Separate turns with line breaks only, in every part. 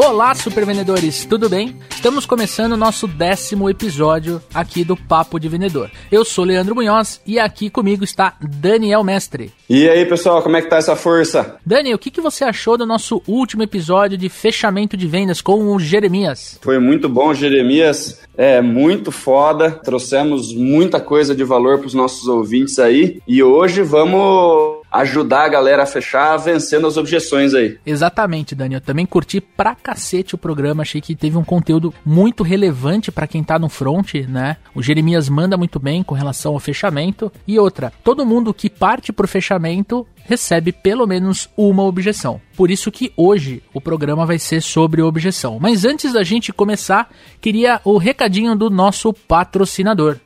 Olá, supervendedores, tudo bem? Estamos começando o nosso décimo episódio aqui do Papo de Vendedor. Eu sou Leandro Munhoz e aqui comigo está Daniel Mestre.
E aí, pessoal, como é que tá essa força?
Dani, o que, que você achou do nosso último episódio de fechamento de vendas com o Jeremias?
Foi muito bom, Jeremias. É muito foda. Trouxemos muita coisa de valor para os nossos ouvintes aí. E hoje vamos ajudar a galera a fechar vencendo as objeções aí.
Exatamente, Dani. Eu também curti pra cacete o programa. Achei que teve um conteúdo muito relevante para quem tá no front, né? O Jeremias manda muito bem com relação ao fechamento. E outra, todo mundo que parte pro fechamento recebe pelo menos uma objeção. Por isso que hoje o programa vai ser sobre objeção. Mas antes da gente começar, queria o recadinho do nosso patrocinador.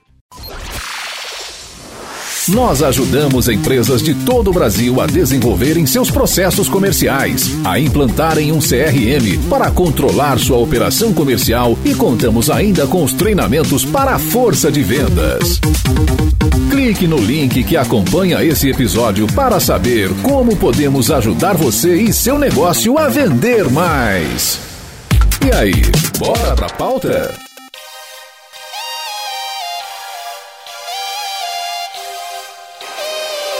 Nós ajudamos empresas de todo o Brasil a desenvolverem seus processos comerciais, a implantarem um CRM para controlar sua operação comercial e contamos ainda com os treinamentos para a força de vendas. Clique no link que acompanha esse episódio para saber como podemos ajudar você e seu negócio a vender mais. E aí, bora pra pauta?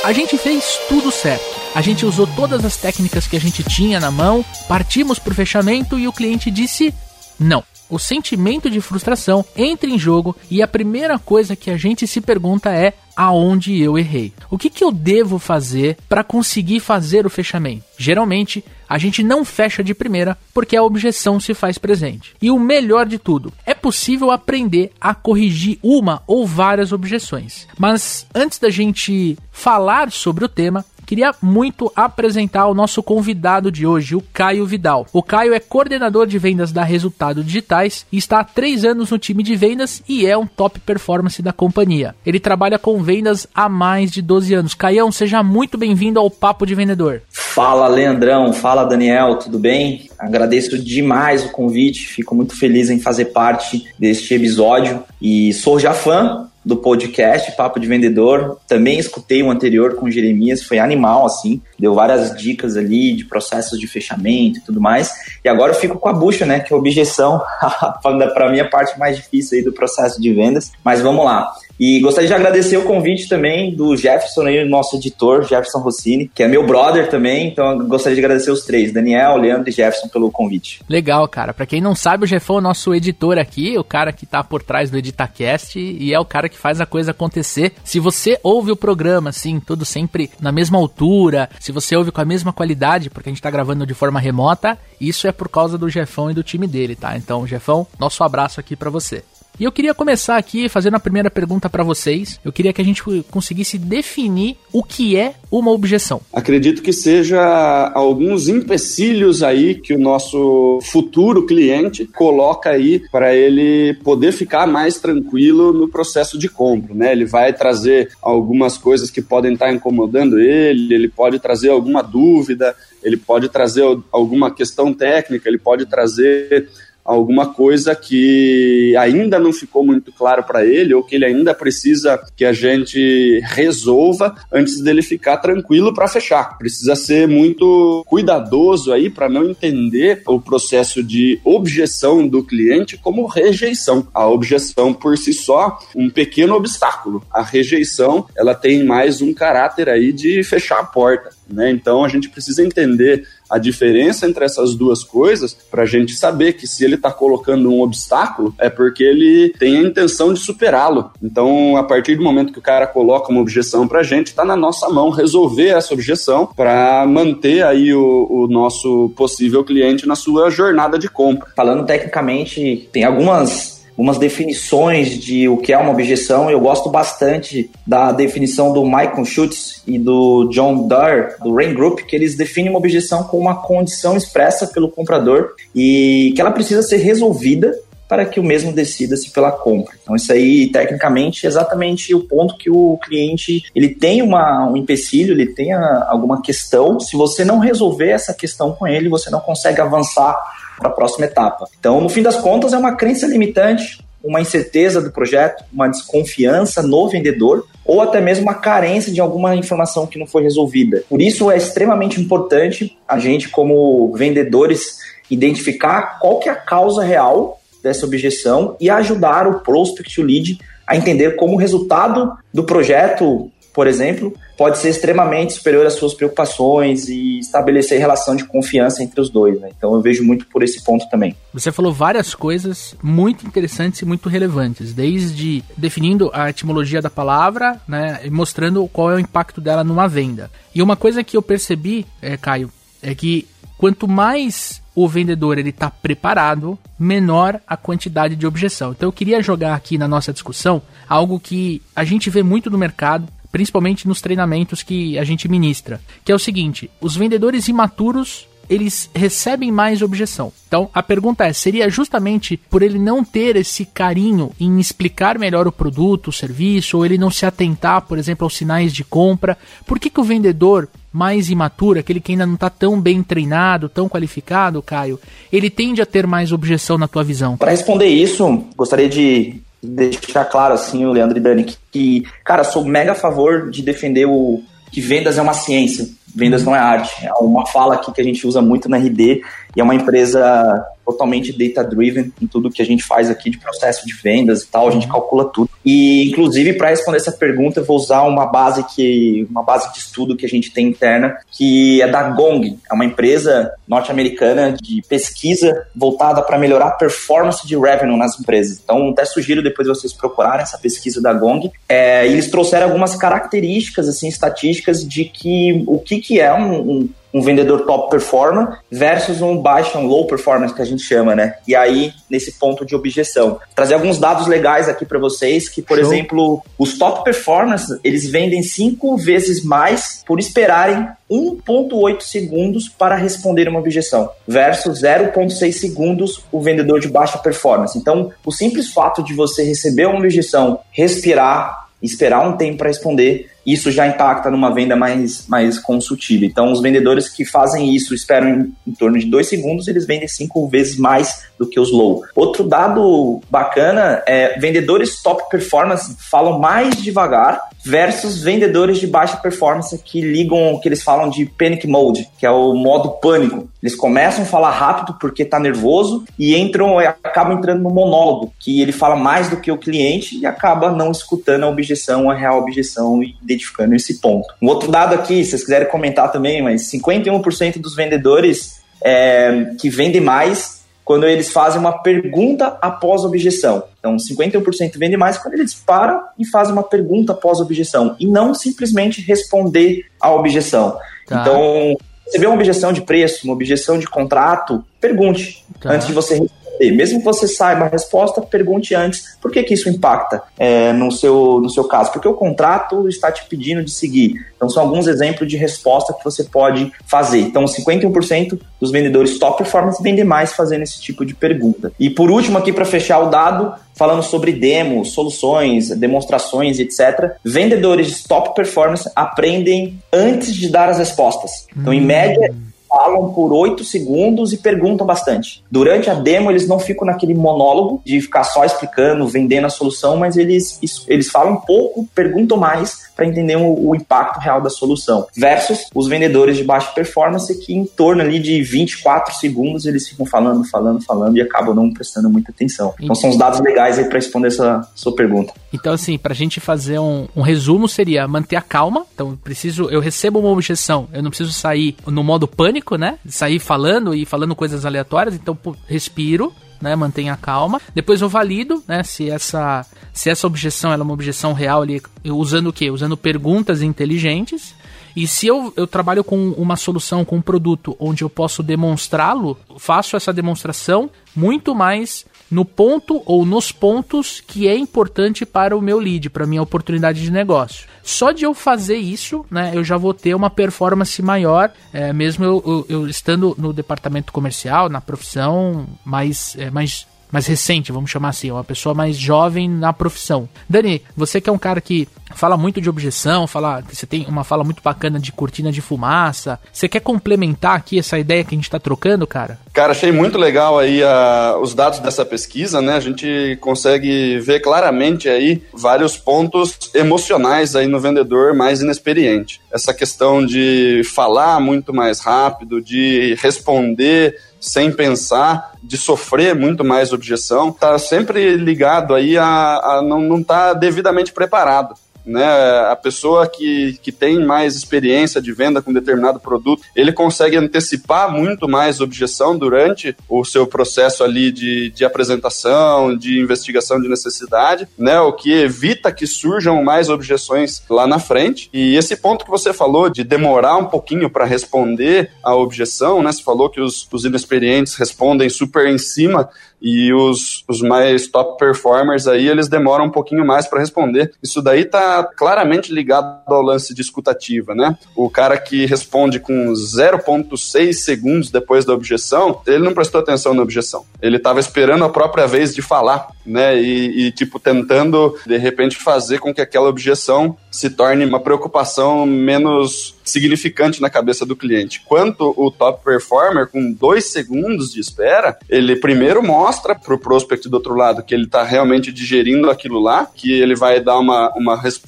A gente fez tudo certo. A gente usou todas as técnicas que a gente tinha na mão, partimos para o fechamento e o cliente disse não. O sentimento de frustração entra em jogo e a primeira coisa que a gente se pergunta é aonde eu errei. O que, que eu devo fazer para conseguir fazer o fechamento? Geralmente, a gente não fecha de primeira porque a objeção se faz presente. E o melhor de tudo, é possível aprender a corrigir uma ou várias objeções. Mas antes da gente falar sobre o tema, Queria muito apresentar o nosso convidado de hoje, o Caio Vidal. O Caio é coordenador de vendas da Resultado Digitais e está há três anos no time de vendas e é um top performance da companhia. Ele trabalha com vendas há mais de 12 anos. Caião, seja muito bem-vindo ao Papo de Vendedor.
Fala, Leandrão. Fala, Daniel. Tudo bem? Agradeço demais o convite. Fico muito feliz em fazer parte deste episódio e sou já fã do podcast Papo de Vendedor. Também escutei o anterior com o Jeremias, foi animal, assim, deu várias dicas ali de processos de fechamento e tudo mais. E agora eu fico com a bucha, né? Que é a objeção, para a parte mais difícil aí do processo de vendas. Mas vamos lá. E gostaria de agradecer o convite também do Jefferson, aí, nosso editor, Jefferson Rossini, que é meu brother também. Então gostaria de agradecer os três, Daniel, Leandro e Jefferson, pelo convite.
Legal, cara. Para quem não sabe, o Jefão é o nosso editor aqui, o cara que tá por trás do EditaCast e é o cara que faz a coisa acontecer. Se você ouve o programa, assim, tudo sempre na mesma altura, se você ouve com a mesma qualidade, porque a gente tá gravando de forma remota, isso é por causa do Jefão e do time dele, tá? Então, Jefão, nosso abraço aqui para você. E eu queria começar aqui fazendo a primeira pergunta para vocês. Eu queria que a gente conseguisse definir o que é uma objeção.
Acredito que seja alguns empecilhos aí que o nosso futuro cliente coloca aí para ele poder ficar mais tranquilo no processo de compra, né? Ele vai trazer algumas coisas que podem estar incomodando ele, ele pode trazer alguma dúvida, ele pode trazer alguma questão técnica, ele pode trazer alguma coisa que ainda não ficou muito claro para ele ou que ele ainda precisa que a gente resolva antes dele ficar tranquilo para fechar. Precisa ser muito cuidadoso aí para não entender o processo de objeção do cliente como rejeição. A objeção por si só um pequeno obstáculo. A rejeição, ela tem mais um caráter aí de fechar a porta, né? Então a gente precisa entender a diferença entre essas duas coisas para a gente saber que se ele está colocando um obstáculo é porque ele tem a intenção de superá-lo. Então, a partir do momento que o cara coloca uma objeção para a gente, está na nossa mão resolver essa objeção para manter aí o, o nosso possível cliente na sua jornada de compra.
Falando tecnicamente, tem algumas umas definições de o que é uma objeção. Eu gosto bastante da definição do Michael Schutz e do John Durr, do Rain Group, que eles definem uma objeção como uma condição expressa pelo comprador e que ela precisa ser resolvida para que o mesmo decida-se pela compra. Então, isso aí, tecnicamente, é exatamente o ponto que o cliente ele tem uma, um empecilho, ele tem a, alguma questão. Se você não resolver essa questão com ele, você não consegue avançar para a próxima etapa. Então, no fim das contas, é uma crença limitante, uma incerteza do projeto, uma desconfiança no vendedor ou até mesmo uma carência de alguma informação que não foi resolvida. Por isso é extremamente importante a gente como vendedores identificar qual que é a causa real dessa objeção e ajudar o prospect, lead, a entender como resultado do projeto por exemplo, pode ser extremamente superior às suas preocupações e estabelecer relação de confiança entre os dois. Né? Então eu vejo muito por esse ponto também.
Você falou várias coisas muito interessantes e muito relevantes, desde definindo a etimologia da palavra, né, e mostrando qual é o impacto dela numa venda. E uma coisa que eu percebi, é, Caio, é que quanto mais o vendedor ele está preparado, menor a quantidade de objeção. Então eu queria jogar aqui na nossa discussão algo que a gente vê muito no mercado, principalmente nos treinamentos que a gente ministra, que é o seguinte: os vendedores imaturos eles recebem mais objeção. Então, a pergunta é: seria justamente por ele não ter esse carinho em explicar melhor o produto, o serviço, ou ele não se atentar, por exemplo, aos sinais de compra? Por que, que o vendedor mais imaturo, aquele que ainda não está tão bem treinado, tão qualificado, Caio, ele tende a ter mais objeção na tua visão?
Para responder isso, gostaria de deixar claro, assim, o Leandro e Dani, que, que, cara, sou mega a favor de defender o que vendas é uma ciência, vendas não é arte. É uma fala aqui que a gente usa muito na RD e é uma empresa totalmente data-driven em tudo que a gente faz aqui de processo de vendas e tal, a gente uhum. calcula tudo. E, inclusive, para responder essa pergunta, eu vou usar uma base que uma base de estudo que a gente tem interna, que é da Gong, é uma empresa norte-americana de pesquisa voltada para melhorar a performance de revenue nas empresas. Então, até sugiro depois vocês procurarem essa pesquisa da Gong. É, eles trouxeram algumas características, assim, estatísticas de que o que, que é um, um um vendedor top performer versus um baixo, um low performance que a gente chama, né? E aí, nesse ponto de objeção. Trazer alguns dados legais aqui para vocês, que, por Show. exemplo, os top performers, eles vendem cinco vezes mais por esperarem 1.8 segundos para responder uma objeção, versus 0.6 segundos o vendedor de baixa performance. Então, o simples fato de você receber uma objeção, respirar, esperar um tempo para responder, isso já impacta numa venda mais, mais consultiva. Então, os vendedores que fazem isso esperam em, em, torno de dois segundos, eles vendem cinco vezes mais do que os low. Outro dado bacana é vendedores top performance falam mais devagar versus vendedores de baixa performance que ligam, que eles falam de panic mode, que é o modo pânico. Eles começam a falar rápido porque tá nervoso e entram, acabam entrando no monólogo, que ele fala mais do que o cliente e acaba não escutando a objeção, a real objeção e identificando esse ponto. Um outro dado aqui, se vocês quiserem comentar também, mas 51% dos vendedores é, que vendem mais quando eles fazem uma pergunta após objeção. Então, 51% vende mais quando eles param e fazem uma pergunta após objeção e não simplesmente responder à objeção. Tá. Então, você vê uma objeção de preço, uma objeção de contrato, pergunte tá. antes de você responder mesmo que você saiba a resposta, pergunte antes por que, que isso impacta é, no, seu, no seu caso. Porque o contrato está te pedindo de seguir. Então, são alguns exemplos de resposta que você pode fazer. Então, 51% dos vendedores top performance vendem mais fazendo esse tipo de pergunta. E por último, aqui para fechar o dado, falando sobre demos, soluções, demonstrações, etc. Vendedores de top performance aprendem antes de dar as respostas. Então, em hum. média, falam por oito segundos e perguntam bastante. Durante a demo, eles não ficam naquele monólogo de ficar só explicando, vendendo a solução, mas eles, eles falam pouco, perguntam mais para entender o, o, impacto real da solução. Versus os vendedores de baixa performance que em torno ali de 24 segundos eles ficam falando, falando, falando e acabam não prestando muita atenção. Então são os dados legais aí para responder essa sua pergunta.
Então assim, para a gente fazer um, um resumo seria manter a calma. Então preciso, eu recebo uma objeção, eu não preciso sair no modo pânico, né? Sair falando e falando coisas aleatórias. Então respiro, né, mantenha calma. Depois eu valido, né, se essa se essa objeção é uma objeção real ali, usando o quê? Usando perguntas inteligentes. E se eu, eu trabalho com uma solução, com um produto onde eu posso demonstrá-lo, faço essa demonstração muito mais no ponto ou nos pontos que é importante para o meu lead, para a minha oportunidade de negócio. Só de eu fazer isso, né, eu já vou ter uma performance maior, é, mesmo eu, eu, eu, estando no departamento comercial, na profissão mais, é, mais mais recente, vamos chamar assim, uma pessoa mais jovem na profissão. Dani, você que é um cara que fala muito de objeção, fala, você tem uma fala muito bacana de cortina de fumaça. Você quer complementar aqui essa ideia que a gente está trocando, cara?
Cara, achei muito legal aí a, os dados dessa pesquisa, né? A gente consegue ver claramente aí vários pontos emocionais aí no vendedor mais inexperiente. Essa questão de falar muito mais rápido, de responder sem pensar, de sofrer muito mais objeção, tá sempre ligado aí a, a não estar tá devidamente preparado né? A pessoa que, que tem mais experiência de venda com determinado produto, ele consegue antecipar muito mais objeção durante o seu processo ali de, de apresentação, de investigação de necessidade, né? O que evita que surjam mais objeções lá na frente. E esse ponto que você falou de demorar um pouquinho para responder a objeção, né? Você falou que os, os inexperientes respondem super em cima e os, os mais top performers aí, eles demoram um pouquinho mais para responder. Isso daí tá claramente ligado ao lance de escutativa, né? O cara que responde com 0.6 segundos depois da objeção, ele não prestou atenção na objeção. Ele estava esperando a própria vez de falar, né? E, e, tipo, tentando, de repente, fazer com que aquela objeção se torne uma preocupação menos significante na cabeça do cliente. Quanto o top performer, com dois segundos de espera, ele primeiro mostra para o prospect do outro lado que ele está realmente digerindo aquilo lá, que ele vai dar uma, uma resposta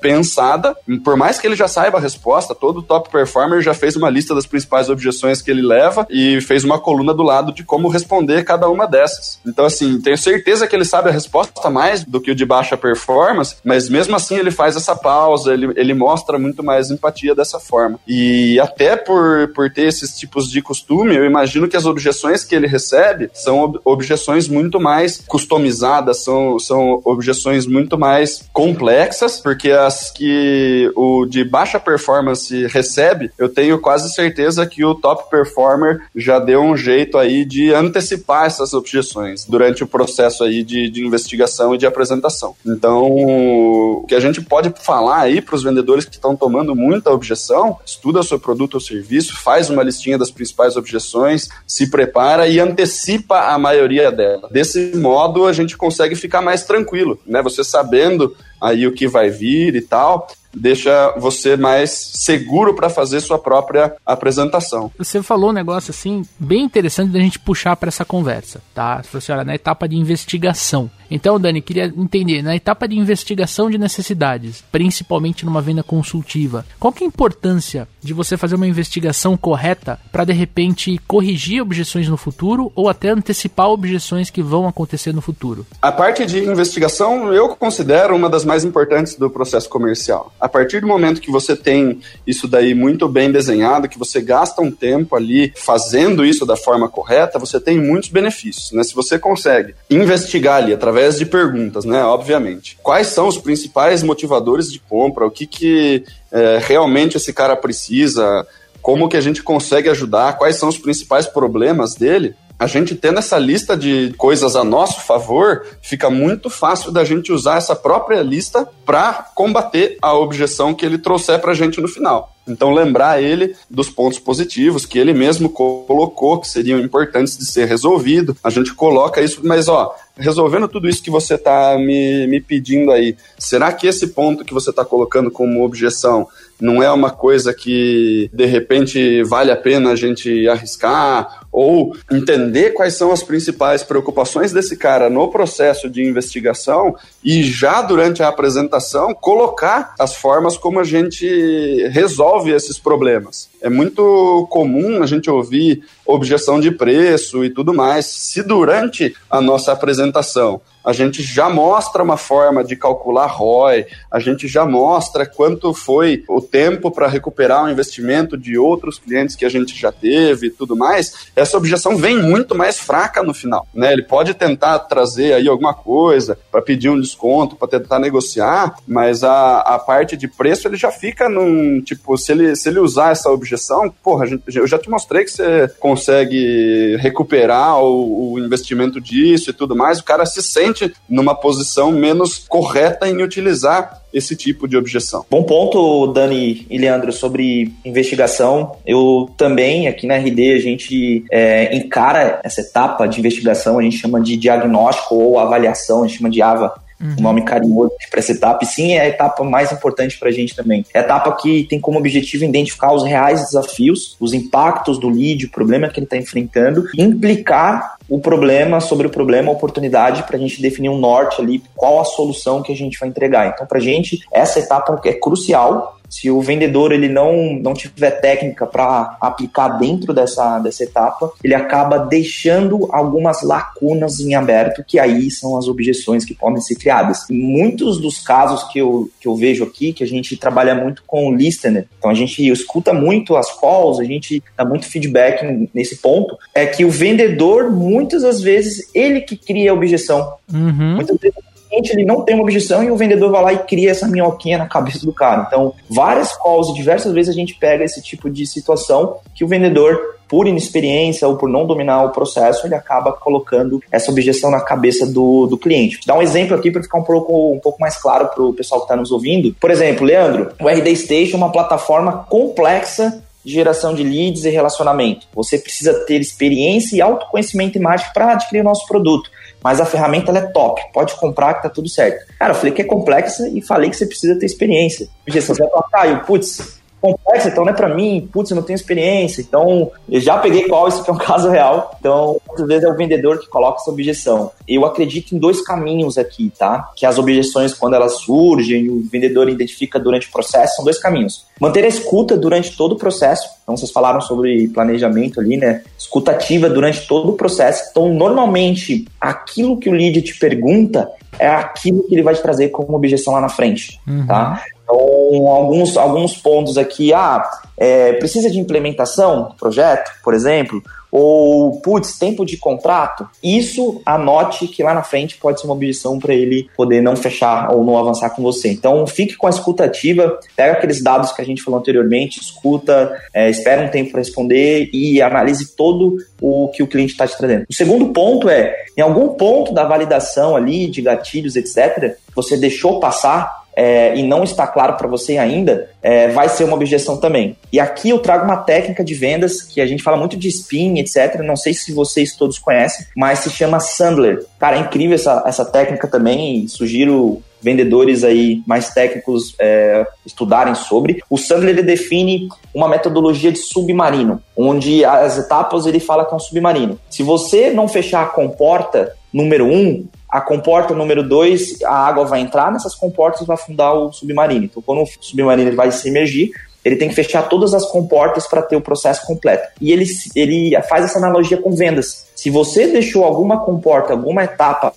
pensada. Por mais que ele já saiba a resposta, todo top performer já fez uma lista das principais objeções que ele leva e fez uma coluna do lado de como responder cada uma dessas. Então, assim, tenho certeza que ele sabe a resposta mais do que o de baixa performance, mas mesmo assim ele faz essa pausa, ele, ele mostra muito mais empatia dessa dessa forma. E até por, por ter esses tipos de costume, eu imagino que as objeções que ele recebe são ob objeções muito mais customizadas, são, são objeções muito mais complexas, porque as que o de baixa performance recebe, eu tenho quase certeza que o top performer já deu um jeito aí de antecipar essas objeções durante o processo aí de, de investigação e de apresentação. Então, o que a gente pode falar aí para os vendedores que estão tomando muita objeção estuda seu produto ou serviço, faz uma listinha das principais objeções, se prepara e antecipa a maioria dela. Desse modo, a gente consegue ficar mais tranquilo, né? Você sabendo aí o que vai vir e tal, deixa você mais seguro para fazer sua própria apresentação.
Você falou um negócio assim bem interessante da gente puxar para essa conversa, tá? Você falou assim, olha, na etapa de investigação. Então, Dani, queria entender, na etapa de investigação de necessidades, principalmente numa venda consultiva, qual que é a importância de você fazer uma investigação correta para de repente corrigir objeções no futuro ou até antecipar objeções que vão acontecer no futuro?
A parte de investigação eu considero uma das mais importantes do processo comercial a partir do momento que você tem isso daí muito bem desenhado, que você gasta um tempo ali fazendo isso da forma correta, você tem muitos benefícios, né? Se você consegue investigar ali através de perguntas, né? Obviamente, quais são os principais motivadores de compra, o que que é, realmente esse cara precisa, como que a gente consegue ajudar, quais são os principais problemas dele, a gente tendo essa lista de coisas a nosso favor, fica muito fácil da gente usar essa própria lista para combater a objeção que ele trouxer para a gente no final. Então, lembrar ele dos pontos positivos que ele mesmo colocou, que seriam importantes de ser resolvido. A gente coloca isso, mas ó, resolvendo tudo isso que você está me, me pedindo aí, será que esse ponto que você está colocando como objeção não é uma coisa que de repente vale a pena a gente arriscar ou entender quais são as principais preocupações desse cara no processo de investigação e já durante a apresentação colocar as formas como a gente resolve esses problemas. É muito comum a gente ouvir objeção de preço e tudo mais. Se durante a nossa apresentação a gente já mostra uma forma de calcular ROI, a gente já mostra quanto foi o tempo para recuperar o investimento de outros clientes que a gente já teve e tudo mais, essa objeção vem muito mais fraca no final. Né? Ele pode tentar trazer aí alguma coisa para pedir um desconto, para tentar negociar, mas a, a parte de preço ele já fica num tipo, se ele, se ele usar essa objeção, porra, eu já te mostrei que você consegue recuperar o, o investimento disso e tudo mais, o cara se sente numa posição menos correta em utilizar esse tipo de objeção.
Bom ponto, Dani e Leandro, sobre investigação. Eu também, aqui na RD, a gente é, encara essa etapa de investigação, a gente chama de diagnóstico ou avaliação, a gente chama de AVA Uhum. O nome carinhoso para essa etapa, e sim é a etapa mais importante para a gente também. É a etapa que tem como objetivo identificar os reais desafios, os impactos do lead, o problema que ele está enfrentando, implicar o problema sobre o problema, a oportunidade, para a gente definir um norte ali, qual a solução que a gente vai entregar. Então, para a gente, essa etapa é crucial se o vendedor ele não, não tiver técnica para aplicar dentro dessa, dessa etapa, ele acaba deixando algumas lacunas em aberto, que aí são as objeções que podem ser criadas. Em muitos dos casos que eu, que eu vejo aqui, que a gente trabalha muito com o listener, então a gente escuta muito as calls, a gente dá muito feedback nesse ponto, é que o vendedor, muitas das vezes, ele que cria a objeção. Uhum. Muitas vezes cliente ele não tem uma objeção e o vendedor vai lá e cria essa minhoquinha na cabeça do cara. Então, várias calls e diversas vezes a gente pega esse tipo de situação que o vendedor por inexperiência ou por não dominar o processo, ele acaba colocando essa objeção na cabeça do, do cliente. Vou dar um exemplo aqui para ficar um pouco, um pouco mais claro para o pessoal que está nos ouvindo. Por exemplo, Leandro, o RD Station é uma plataforma complexa de geração de leads e relacionamento. Você precisa ter experiência e autoconhecimento em marketing para adquirir o nosso produto mas a ferramenta é top, pode comprar que tá tudo certo. Cara, eu falei que é complexa e falei que você precisa ter experiência. Você vai falar, Caio, putz, complexa, então não é para mim, putz, eu não tenho experiência. Então, eu já peguei qual, isso é um caso real. Então, muitas vezes é o vendedor que coloca essa objeção. Eu acredito em dois caminhos aqui, tá? Que as objeções, quando elas surgem, o vendedor identifica durante o processo, são dois caminhos. Manter a escuta durante todo o processo. Então, vocês falaram sobre planejamento ali, né? Escuta ativa durante todo o processo. Então, normalmente, aquilo que o lead te pergunta é aquilo que ele vai te trazer como objeção lá na frente, uhum. tá? Alguns, alguns pontos aqui, ah, é, precisa de implementação do projeto, por exemplo, ou, putz, tempo de contrato, isso anote que lá na frente pode ser uma objeção para ele poder não fechar ou não avançar com você. Então, fique com a escuta ativa, pega aqueles dados que a gente falou anteriormente, escuta, é, espera um tempo para responder e analise todo o que o cliente está te trazendo. O segundo ponto é, em algum ponto da validação ali, de gatilhos, etc., você deixou passar é, e não está claro para você ainda, é, vai ser uma objeção também. E aqui eu trago uma técnica de vendas que a gente fala muito de spin, etc. Não sei se vocês todos conhecem, mas se chama Sandler. Cara, é incrível essa, essa técnica também sugiro vendedores aí mais técnicos é, estudarem sobre. O Sandler ele define uma metodologia de submarino, onde as etapas ele fala que é um submarino. Se você não fechar a comporta número um, a comporta número 2, a água vai entrar nessas comportas e vai afundar o submarino. Então, quando o submarino ele vai se emergir, ele tem que fechar todas as comportas para ter o processo completo. E ele, ele faz essa analogia com vendas. Se você deixou alguma comporta, alguma etapa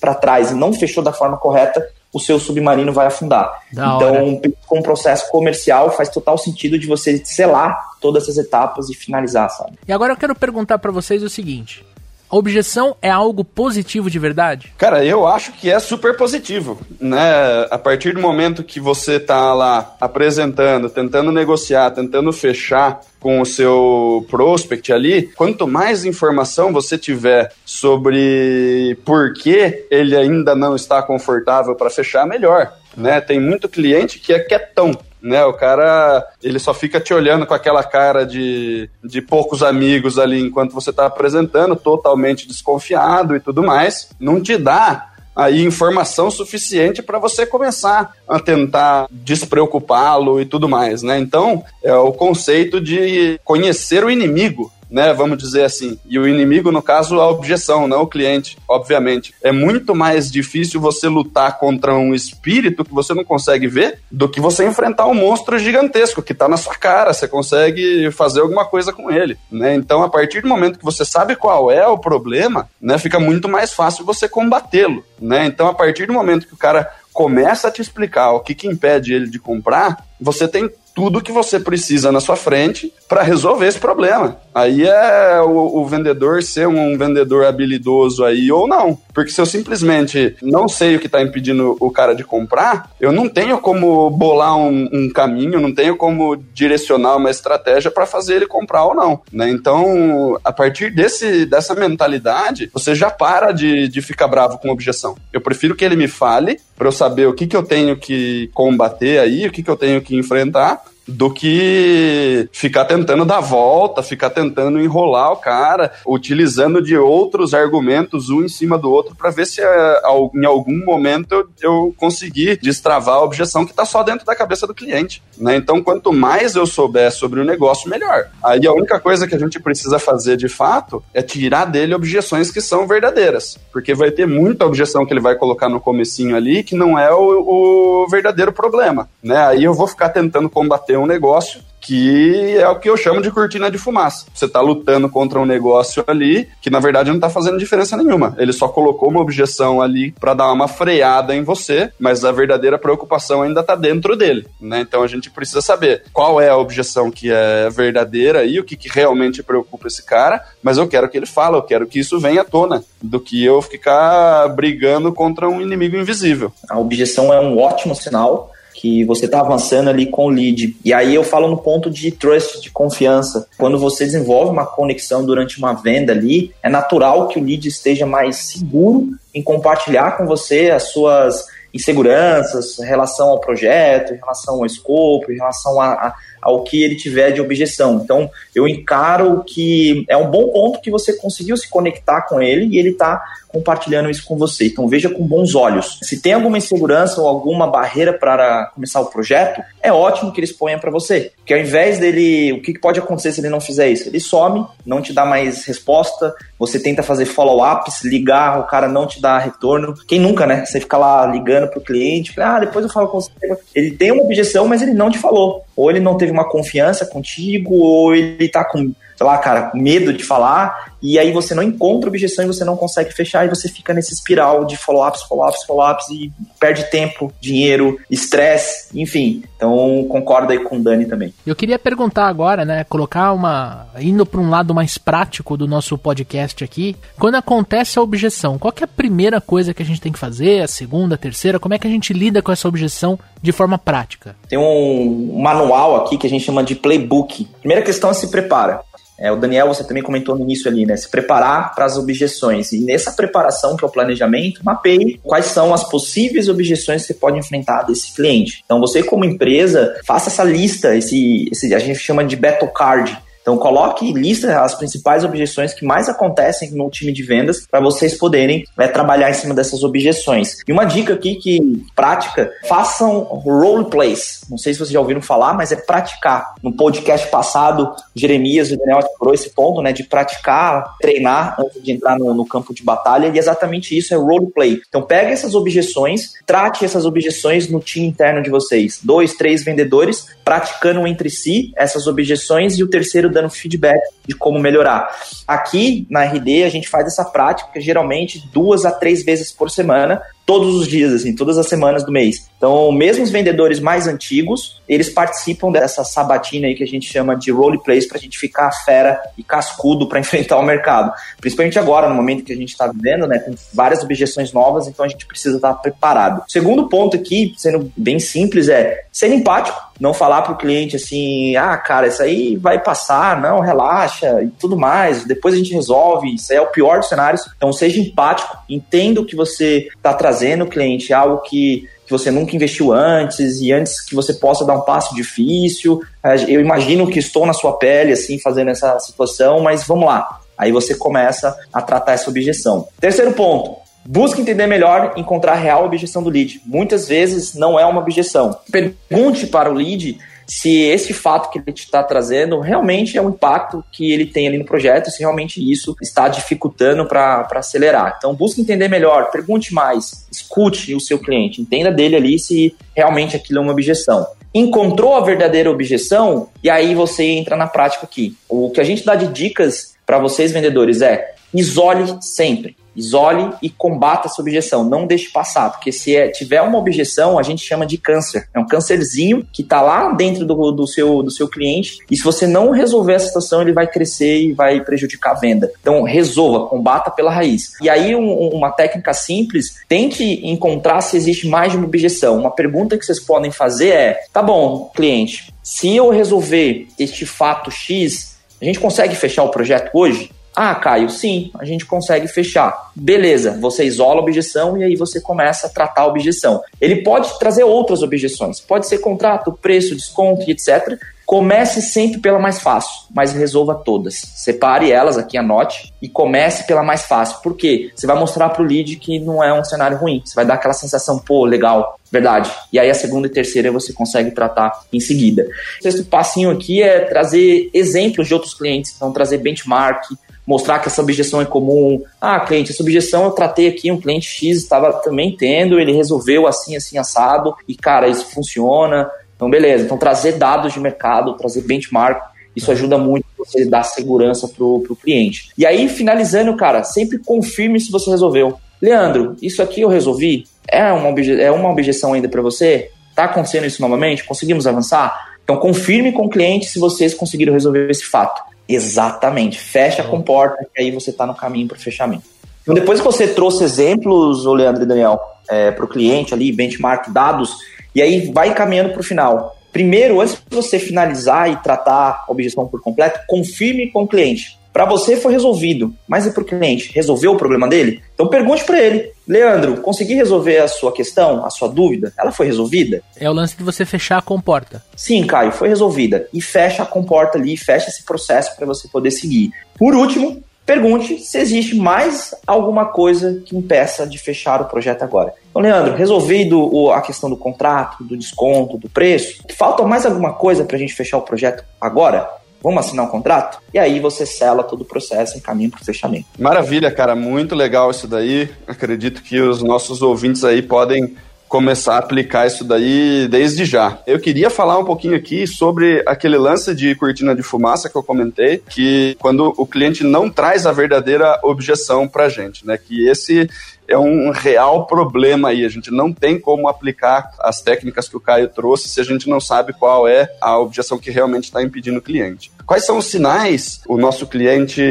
para trás e não fechou da forma correta, o seu submarino vai afundar. Da então, com o processo comercial, faz total sentido de você selar todas essas etapas e finalizar, sabe?
E agora eu quero perguntar para vocês o seguinte: a objeção é algo positivo de verdade?
Cara, eu acho que é super positivo, né? A partir do momento que você tá lá apresentando, tentando negociar, tentando fechar com o seu prospect ali, quanto mais informação você tiver sobre por que ele ainda não está confortável para fechar, melhor. Né? Tem muito cliente que é quietão, né? O cara, ele só fica te olhando com aquela cara de, de poucos amigos ali enquanto você está apresentando, totalmente desconfiado e tudo mais. Não te dá aí informação suficiente para você começar a tentar despreocupá-lo e tudo mais, né? Então, é o conceito de conhecer o inimigo, né? Vamos dizer assim. E o inimigo, no caso, a objeção, não o cliente, obviamente. É muito mais difícil você lutar contra um espírito que você não consegue ver do que você enfrentar um monstro gigantesco que está na sua cara. Você consegue fazer alguma coisa com ele, né? Então, a partir do momento que você sabe qual é o problema, né, fica muito mais fácil você combatê-lo, né? Então, a partir do momento que o cara começa a te explicar o que, que impede ele de comprar, você tem tudo que você precisa na sua frente para resolver esse problema. Aí é o, o, vendedor ser um vendedor habilidoso aí ou não. Porque se eu simplesmente não sei o que está impedindo o cara de comprar, eu não tenho como bolar um, um caminho, não tenho como direcionar uma estratégia para fazer ele comprar ou não. Né? Então, a partir desse, dessa mentalidade, você já para de, de ficar bravo com objeção. Eu prefiro que ele me fale para eu saber o que, que eu tenho que combater aí, o que, que eu tenho que enfrentar, do que ficar tentando dar volta, ficar tentando enrolar o cara, utilizando de outros argumentos um em cima do outro para ver se é, em algum momento eu, eu conseguir destravar a objeção que está só dentro da cabeça do cliente. Né? Então, quanto mais eu souber sobre o negócio, melhor. Aí a única coisa que a gente precisa fazer de fato é tirar dele objeções que são verdadeiras, porque vai ter muita objeção que ele vai colocar no comecinho ali que não é o, o verdadeiro problema. Né? Aí eu vou ficar tentando combater um negócio que é o que eu chamo de cortina de fumaça. Você está lutando contra um negócio ali que na verdade não está fazendo diferença nenhuma. Ele só colocou uma objeção ali para dar uma freada em você, mas a verdadeira preocupação ainda está dentro dele, né? Então a gente precisa saber qual é a objeção que é verdadeira e o que, que realmente preocupa esse cara, mas eu quero que ele fale, eu quero que isso venha à tona, do que eu ficar brigando contra um inimigo invisível.
A objeção é um ótimo sinal que você está avançando ali com o lead. E aí eu falo no ponto de trust, de confiança. Quando você desenvolve uma conexão durante uma venda ali, é natural que o lead esteja mais seguro em compartilhar com você as suas inseguranças em relação ao projeto, em relação ao escopo, em relação a, a ao que ele tiver de objeção. Então, eu encaro que é um bom ponto que você conseguiu se conectar com ele e ele está compartilhando isso com você. Então, veja com bons olhos. Se tem alguma insegurança ou alguma barreira para começar o projeto, é ótimo que ele exponha para você. Porque ao invés dele, o que pode acontecer se ele não fizer isso? Ele some, não te dá mais resposta, você tenta fazer follow-ups, ligar, o cara não te dá retorno. Quem nunca, né? Você fica lá ligando pro cliente, ah, depois eu falo com você. Ele tem uma objeção, mas ele não te falou. Ou ele não teve uma confiança contigo, ou ele tá com sei lá, cara, medo de falar, e aí você não encontra objeção e você não consegue fechar, e você fica nesse espiral de follow-ups, follow-ups, follow-ups, e perde tempo, dinheiro, estresse, enfim. Então, concordo aí com o Dani também.
Eu queria perguntar agora, né, colocar uma... indo para um lado mais prático do nosso podcast aqui, quando acontece a objeção, qual é a primeira coisa que a gente tem que fazer, a segunda, a terceira, como é que a gente lida com essa objeção de forma prática?
Tem um manual aqui que a gente chama de playbook. Primeira questão é se prepara. É, o Daniel, você também comentou no início ali, né? Se preparar para as objeções. E nessa preparação, que é o planejamento, mapeie quais são as possíveis objeções que você pode enfrentar desse cliente. Então, você, como empresa, faça essa lista, esse, esse a gente chama de battle card então coloque lista as principais objeções que mais acontecem no time de vendas para vocês poderem né, trabalhar em cima dessas objeções. E uma dica aqui que prática, façam role plays. Não sei se vocês já ouviram falar, mas é praticar. No podcast passado, Jeremias e Daniel explorou esse ponto, né, de praticar, treinar antes de entrar no, no campo de batalha, e exatamente isso é role play. Então pegue essas objeções, trate essas objeções no time interno de vocês. Dois, três vendedores praticando entre si essas objeções e o terceiro dando feedback de como melhorar. Aqui na RD a gente faz essa prática geralmente duas a três vezes por semana todos os dias, assim, todas as semanas do mês. Então, mesmo os vendedores mais antigos, eles participam dessa sabatina aí que a gente chama de roleplays para a gente ficar fera e cascudo para enfrentar o mercado. Principalmente agora, no momento que a gente está vivendo, né, com várias objeções novas, então a gente precisa estar tá preparado. Segundo ponto aqui, sendo bem simples, é ser empático, não falar para o cliente assim, ah, cara, isso aí vai passar, não, relaxa e tudo mais, depois a gente resolve, isso aí é o pior dos cenários. Então, seja empático, entenda o que você está trazendo o cliente algo que, que você nunca investiu antes e antes que você possa dar um passo difícil. Eu imagino que estou na sua pele, assim, fazendo essa situação, mas vamos lá. Aí você começa a tratar essa objeção. Terceiro ponto, Busque entender melhor, encontrar a real objeção do lead. Muitas vezes não é uma objeção. Pergunte para o lead se esse fato que ele está trazendo realmente é um impacto que ele tem ali no projeto, se realmente isso está dificultando para acelerar. Então, busque entender melhor, pergunte mais, escute o seu cliente, entenda dele ali se realmente aquilo é uma objeção. Encontrou a verdadeira objeção, e aí você entra na prática aqui. O que a gente dá de dicas para vocês, vendedores, é isole sempre isole e combata essa objeção, não deixe passar, porque se é, tiver uma objeção, a gente chama de câncer. É um câncerzinho que está lá dentro do, do, seu, do seu cliente, e se você não resolver a situação, ele vai crescer e vai prejudicar a venda. Então, resolva, combata pela raiz. E aí, um, uma técnica simples, tente encontrar se existe mais de uma objeção. Uma pergunta que vocês podem fazer é: tá bom, cliente, se eu resolver este fato X, a gente consegue fechar o projeto hoje? Ah, Caio, sim, a gente consegue fechar. Beleza, você isola a objeção e aí você começa a tratar a objeção. Ele pode trazer outras objeções, pode ser contrato, preço, desconto, etc. Comece sempre pela mais fácil, mas resolva todas. Separe elas aqui, anote e comece pela mais fácil. Por quê? Você vai mostrar para o lead que não é um cenário ruim. Você vai dar aquela sensação, pô, legal, verdade. E aí a segunda e terceira você consegue tratar em seguida. O sexto passinho aqui é trazer exemplos de outros clientes, então trazer benchmark, mostrar que essa objeção é comum. Ah, cliente, essa objeção eu tratei aqui, um cliente X estava também tendo, ele resolveu assim, assim, assado, e cara, isso funciona. Então, beleza. Então, trazer dados de mercado, trazer benchmark, isso ajuda muito você dar segurança pro, pro cliente. E aí, finalizando, cara, sempre confirme se você resolveu. Leandro, isso aqui eu resolvi? É uma, obje é uma objeção ainda para você? Tá acontecendo isso novamente? Conseguimos avançar? Então, confirme com o cliente se vocês conseguiram resolver esse fato. Exatamente. Fecha com porta, que aí você está no caminho para o fechamento. Então, depois que você trouxe exemplos, o Leandro e Daniel, é, para o cliente ali, benchmark, dados, e aí vai caminhando para o final. Primeiro, antes de você finalizar e tratar a objeção por completo, confirme com o cliente. Para você foi resolvido, mas e para o cliente? Resolveu o problema dele? Então pergunte para ele, Leandro, consegui resolver a sua questão, a sua dúvida? Ela foi resolvida?
É o lance de você fechar a comporta.
Sim, Caio, foi resolvida. E fecha a comporta ali, fecha esse processo para você poder seguir. Por último, pergunte se existe mais alguma coisa que impeça de fechar o projeto agora. Então, Leandro, resolvido a questão do contrato, do desconto, do preço, falta mais alguma coisa para a gente fechar o projeto agora? Vamos assinar um contrato? E aí você sela todo o processo em caminho para o fechamento.
Maravilha, cara. Muito legal isso daí. Acredito que os nossos ouvintes aí podem começar a aplicar isso daí desde já. Eu queria falar um pouquinho aqui sobre aquele lance de cortina de fumaça que eu comentei, que quando o cliente não traz a verdadeira objeção para gente, né? Que esse é um real problema aí. A gente não tem como aplicar as técnicas que o Caio trouxe se a gente não sabe qual é a objeção que realmente está impedindo o cliente. Quais são os sinais o nosso cliente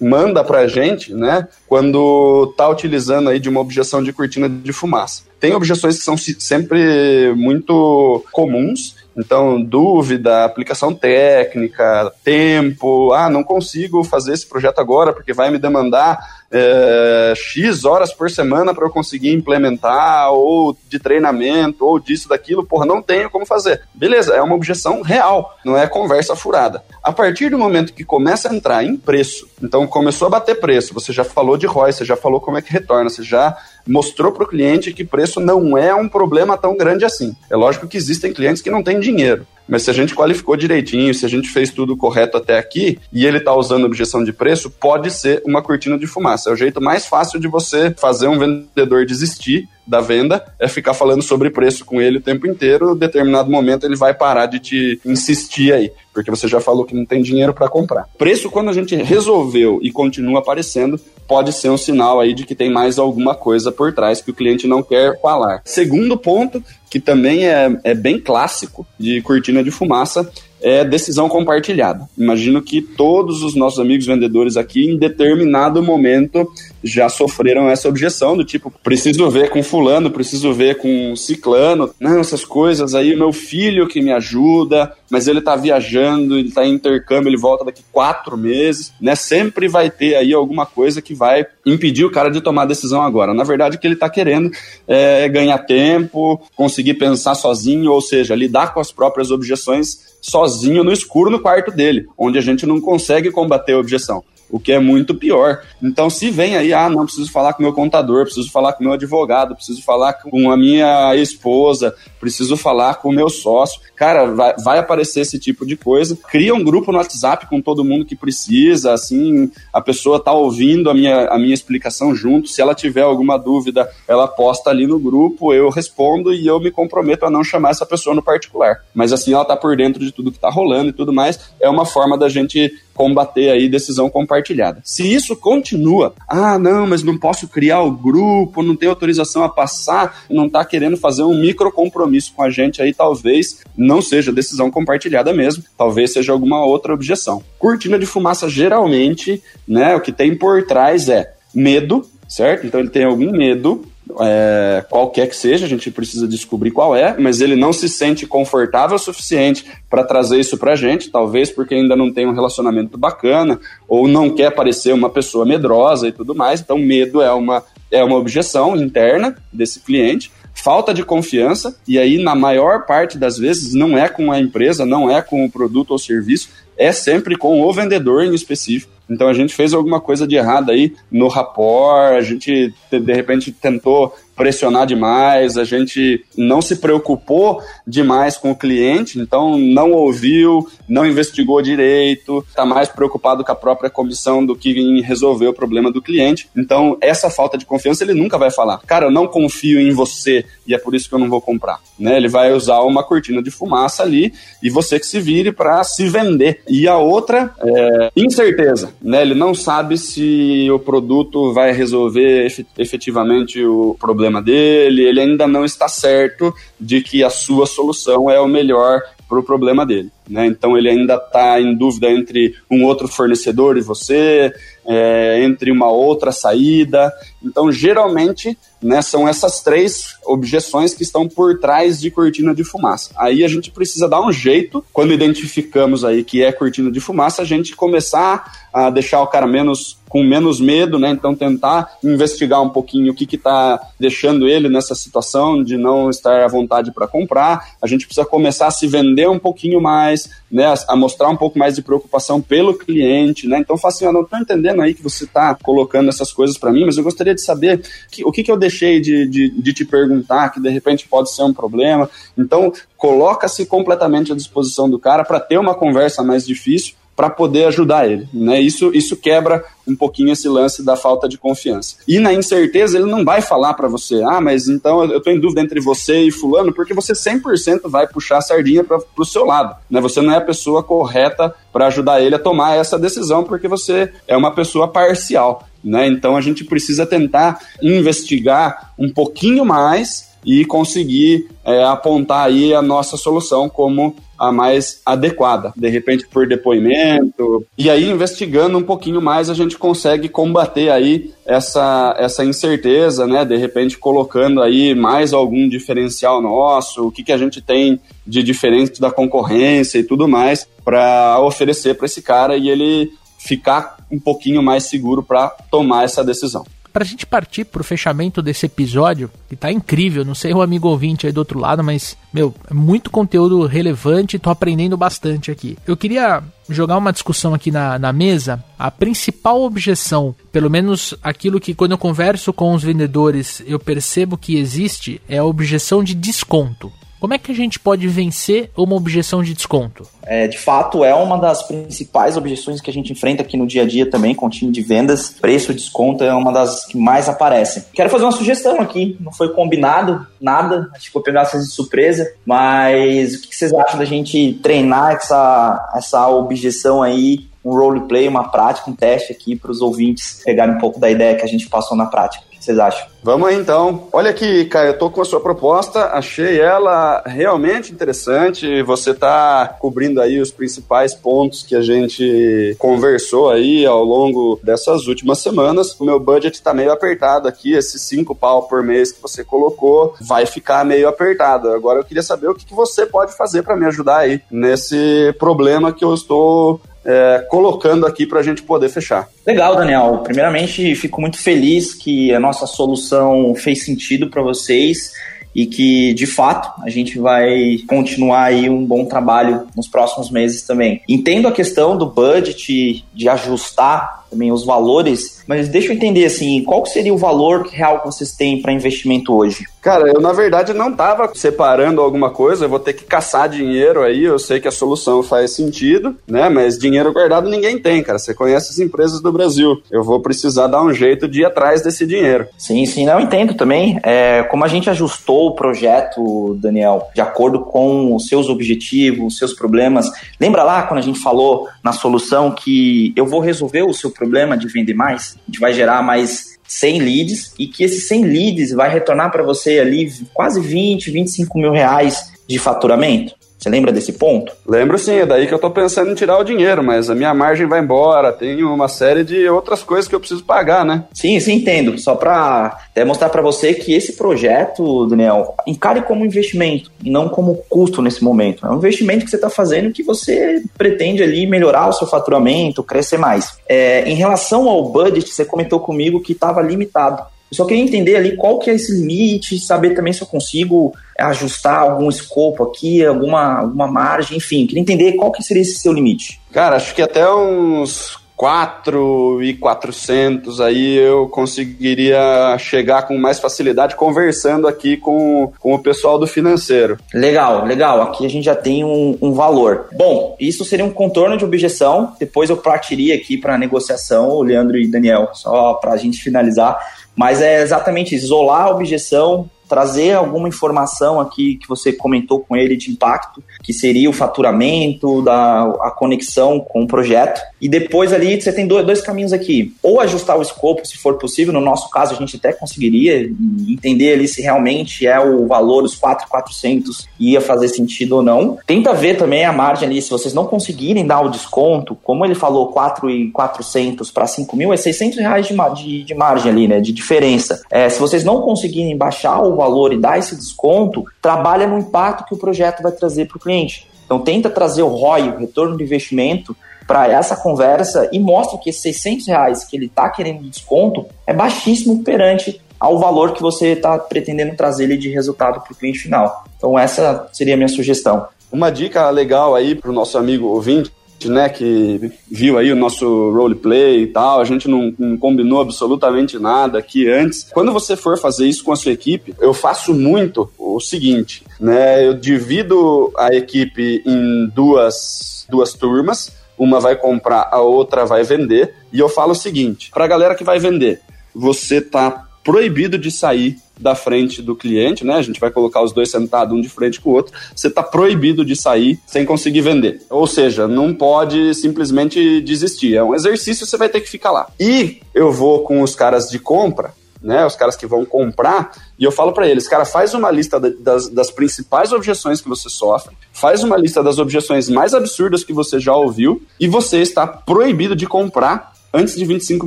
manda para a gente, né, quando está utilizando aí de uma objeção de cortina de fumaça? Tem objeções que são sempre muito comuns. Então, dúvida, aplicação técnica, tempo, ah, não consigo fazer esse projeto agora porque vai me demandar é, X horas por semana para eu conseguir implementar, ou de treinamento, ou disso, daquilo, porra, não tenho como fazer. Beleza, é uma objeção real, não é conversa furada. A partir do momento que começa a entrar em preço, então começou a bater preço, você já falou de ROI, você já falou como é que retorna, você já mostrou para o cliente que preço não é um problema tão grande assim. É lógico que existem clientes que não têm dinheiro. Mas se a gente qualificou direitinho, se a gente fez tudo correto até aqui e ele está usando objeção de preço, pode ser uma cortina de fumaça. É o jeito mais fácil de você fazer um vendedor desistir da venda é ficar falando sobre preço com ele o tempo inteiro. Em determinado momento ele vai parar de te insistir aí, porque você já falou que não tem dinheiro para comprar. Preço, quando a gente resolveu e continua aparecendo, pode ser um sinal aí de que tem mais alguma coisa por trás que o cliente não quer falar. Segundo ponto, que também é, é bem clássico de cortina de fumaça, é decisão compartilhada. Imagino que todos os nossos amigos vendedores aqui, em determinado momento, já sofreram essa objeção do tipo, preciso ver com fulano, preciso ver com ciclano, não, essas coisas aí, meu filho que me ajuda, mas ele tá viajando, ele tá em intercâmbio, ele volta daqui quatro meses, né? Sempre vai ter aí alguma coisa que vai impedir o cara de tomar a decisão agora. Na verdade, o que ele tá querendo é ganhar tempo, conseguir pensar sozinho, ou seja, lidar com as próprias objeções sozinho no escuro no quarto dele, onde a gente não consegue combater a objeção o que é muito pior. Então, se vem aí, ah, não, preciso falar com meu contador, preciso falar com meu advogado, preciso falar com a minha esposa, preciso falar com o meu sócio. Cara, vai, vai aparecer esse tipo de coisa. Cria um grupo no WhatsApp com todo mundo que precisa, assim, a pessoa tá ouvindo a minha, a minha explicação junto. Se ela tiver alguma dúvida, ela posta ali no grupo, eu respondo e eu me comprometo a não chamar essa pessoa no particular. Mas assim, ela tá por dentro de tudo que tá rolando e tudo mais. É uma forma da gente combater aí decisão compartilhada. Se isso continua, ah, não, mas não posso criar o grupo, não tem autorização a passar, não está querendo fazer um micro compromisso com a gente aí, talvez não seja decisão compartilhada mesmo, talvez seja alguma outra objeção. Cortina de fumaça geralmente, né, o que tem por trás é medo, certo? Então ele tem algum medo é, qualquer que seja, a gente precisa descobrir qual é, mas ele não se sente confortável o suficiente para trazer isso para a gente, talvez porque ainda não tem um relacionamento bacana ou não quer parecer uma pessoa medrosa e tudo mais. Então, medo é uma, é uma objeção interna desse cliente. Falta de confiança, e aí, na maior parte das vezes, não é com a empresa, não é com o produto ou serviço, é sempre com o vendedor em específico. Então a gente fez alguma coisa de errado aí no rapport, a gente de repente tentou pressionar demais, a gente não se preocupou demais com o cliente, então não ouviu, não investigou direito, está mais preocupado com a própria comissão do que em resolver o problema do cliente. Então, essa falta de confiança ele nunca vai falar, cara, eu não confio em você e é por isso que eu não vou comprar. Né? Ele vai usar uma cortina de fumaça ali e você que se vire para se vender. E a outra é incerteza. Né? Ele não sabe se o produto vai resolver efetivamente o problema problema dele, ele ainda não está certo de que a sua solução é o melhor para o problema dele. Né? Então ele ainda está em dúvida entre um outro fornecedor e você, é, entre uma outra saída. Então, geralmente, né, são essas três objeções que estão por trás de cortina de fumaça. Aí a gente precisa dar um jeito, quando identificamos aí que é cortina de fumaça, a gente começar a deixar o cara menos com menos medo, né? Então tentar investigar um pouquinho o que está deixando ele nessa situação de não estar à vontade para comprar. A gente precisa começar a se vender um pouquinho mais, né? A, a mostrar um pouco mais de preocupação pelo cliente, né? Então fala assim, eu não estou entendendo aí que você está colocando essas coisas para mim, mas eu gostaria de saber que, o que, que eu deixei de, de, de te perguntar que de repente pode ser um problema. Então coloca-se completamente à disposição do cara para ter uma conversa mais difícil para poder ajudar ele. Né? Isso, isso quebra um pouquinho esse lance da falta de confiança. E na incerteza, ele não vai falar para você, ah, mas então eu estou em dúvida entre você e fulano, porque você 100% vai puxar a sardinha para o seu lado. Né? Você não é a pessoa correta para ajudar ele a tomar essa decisão, porque você é uma pessoa parcial. Né? Então a gente precisa tentar investigar um pouquinho mais e conseguir é, apontar aí a nossa solução como a mais adequada, de repente por depoimento. E aí, investigando um pouquinho mais, a gente consegue combater aí essa, essa incerteza, né? De repente colocando aí mais algum diferencial nosso, o que, que a gente tem de diferente da concorrência e tudo mais para oferecer para esse cara e ele ficar um pouquinho mais seguro para tomar essa decisão
para a gente partir pro fechamento desse episódio, que tá incrível, não sei o amigo ouvinte aí do outro lado, mas, meu, é muito conteúdo relevante, tô aprendendo bastante aqui. Eu queria jogar uma discussão aqui na, na mesa. A principal objeção, pelo menos aquilo que quando eu converso com os vendedores eu percebo que existe, é a objeção de desconto. Como é que a gente pode vencer uma objeção de desconto?
É, de fato, é uma das principais objeções que a gente enfrenta aqui no dia a dia também com o time de vendas. Preço, desconto é uma das que mais aparecem. Quero fazer uma sugestão aqui. Não foi combinado nada, acho que vou pegar vocês de surpresa, mas o que vocês acham da gente treinar essa, essa objeção aí um roleplay, uma prática, um teste aqui para os ouvintes pegarem um pouco da ideia que a gente passou na prática vocês acham?
Vamos aí então. Olha aqui, Caio, eu tô com a sua proposta, achei ela realmente interessante. Você tá cobrindo aí os principais pontos que a gente conversou aí ao longo dessas últimas semanas. O meu budget tá meio apertado aqui, esses cinco pau por mês que você colocou vai ficar meio apertado. Agora eu queria saber o que, que você pode fazer para me ajudar aí nesse problema que eu estou é, colocando aqui para a gente poder fechar.
Legal, Daniel. Primeiramente, fico muito feliz que a nossa solução fez sentido para vocês e que, de fato, a gente vai continuar aí um bom trabalho nos próximos meses também. Entendo a questão do budget, de ajustar também os valores, mas deixa eu entender assim, qual seria o valor real que vocês têm para investimento hoje?
Cara, eu na verdade não estava separando alguma coisa, eu vou ter que caçar dinheiro aí, eu sei que a solução faz sentido, né? Mas dinheiro guardado ninguém tem, cara. Você conhece as empresas do Brasil. Eu vou precisar dar um jeito de ir atrás desse dinheiro.
Sim, sim, não entendo também. É, como a gente ajustou o projeto, Daniel, de acordo com os seus objetivos, os seus problemas. Lembra lá quando a gente falou na solução que eu vou resolver o seu problema de vender mais? A gente vai gerar mais 100 leads e que esses 100 leads vai retornar para você ali quase 20, 25 mil reais de faturamento. Você lembra desse ponto?
Lembro sim, é daí que eu tô pensando em tirar o dinheiro, mas a minha margem vai embora, tem uma série de outras coisas que eu preciso pagar, né?
Sim, sim, entendo. Só para mostrar para você que esse projeto, Daniel, encare como investimento e não como custo nesse momento. É um investimento que você está fazendo que você pretende ali melhorar o seu faturamento, crescer mais. É, em relação ao budget, você comentou comigo que estava limitado. Eu só queria entender ali qual que é esse limite, saber também se eu consigo ajustar algum escopo aqui, alguma, alguma margem, enfim. Queria entender qual que seria esse seu limite.
Cara, acho que até uns 4 e 400 aí eu conseguiria chegar com mais facilidade conversando aqui com, com o pessoal do financeiro.
Legal, legal. Aqui a gente já tem um, um valor. Bom, isso seria um contorno de objeção. Depois eu partiria aqui para negociação, o Leandro e Daniel, só para a gente finalizar. Mas é exatamente isso, isolar a objeção, trazer alguma informação aqui que você comentou com ele de impacto, que seria o faturamento, da, a conexão com o projeto. E depois ali você tem dois, dois caminhos aqui. Ou ajustar o escopo, se for possível. No nosso caso, a gente até conseguiria entender ali se realmente é o valor, os 4,400 ia fazer sentido ou não. Tenta ver também a margem ali, se vocês não conseguirem dar o desconto, como ele falou, 4,400 para 5 mil, é 600 reais de, de, de margem ali, né, de diferença. É, se vocês não conseguirem baixar o valor e dar esse desconto, trabalha no impacto que o projeto vai trazer para o cliente. Então tenta trazer o ROI, o retorno do investimento, para essa conversa e mostra que esses 600 reais que ele está querendo de desconto é baixíssimo perante ao valor que você está pretendendo trazer ele de resultado para o cliente final. Então essa seria a minha sugestão.
Uma dica legal aí para o nosso amigo ouvinte né, que viu aí o nosso roleplay e tal, a gente não, não, combinou absolutamente nada aqui antes. Quando você for fazer isso com a sua equipe, eu faço muito o seguinte, né, eu divido a equipe em duas, duas turmas, uma vai comprar, a outra vai vender, e eu falo o seguinte, para a galera que vai vender, você tá proibido de sair da frente do cliente, né? A gente vai colocar os dois sentados um de frente com o outro. Você está proibido de sair sem conseguir vender. Ou seja, não pode simplesmente desistir. É um exercício, você vai ter que ficar lá. E eu vou com os caras de compra né, os caras que vão comprar, e eu falo para eles, cara, faz uma lista das, das, principais objeções que você sofre, faz uma lista das objeções mais absurdas que você já ouviu, e você está proibido de comprar antes de 25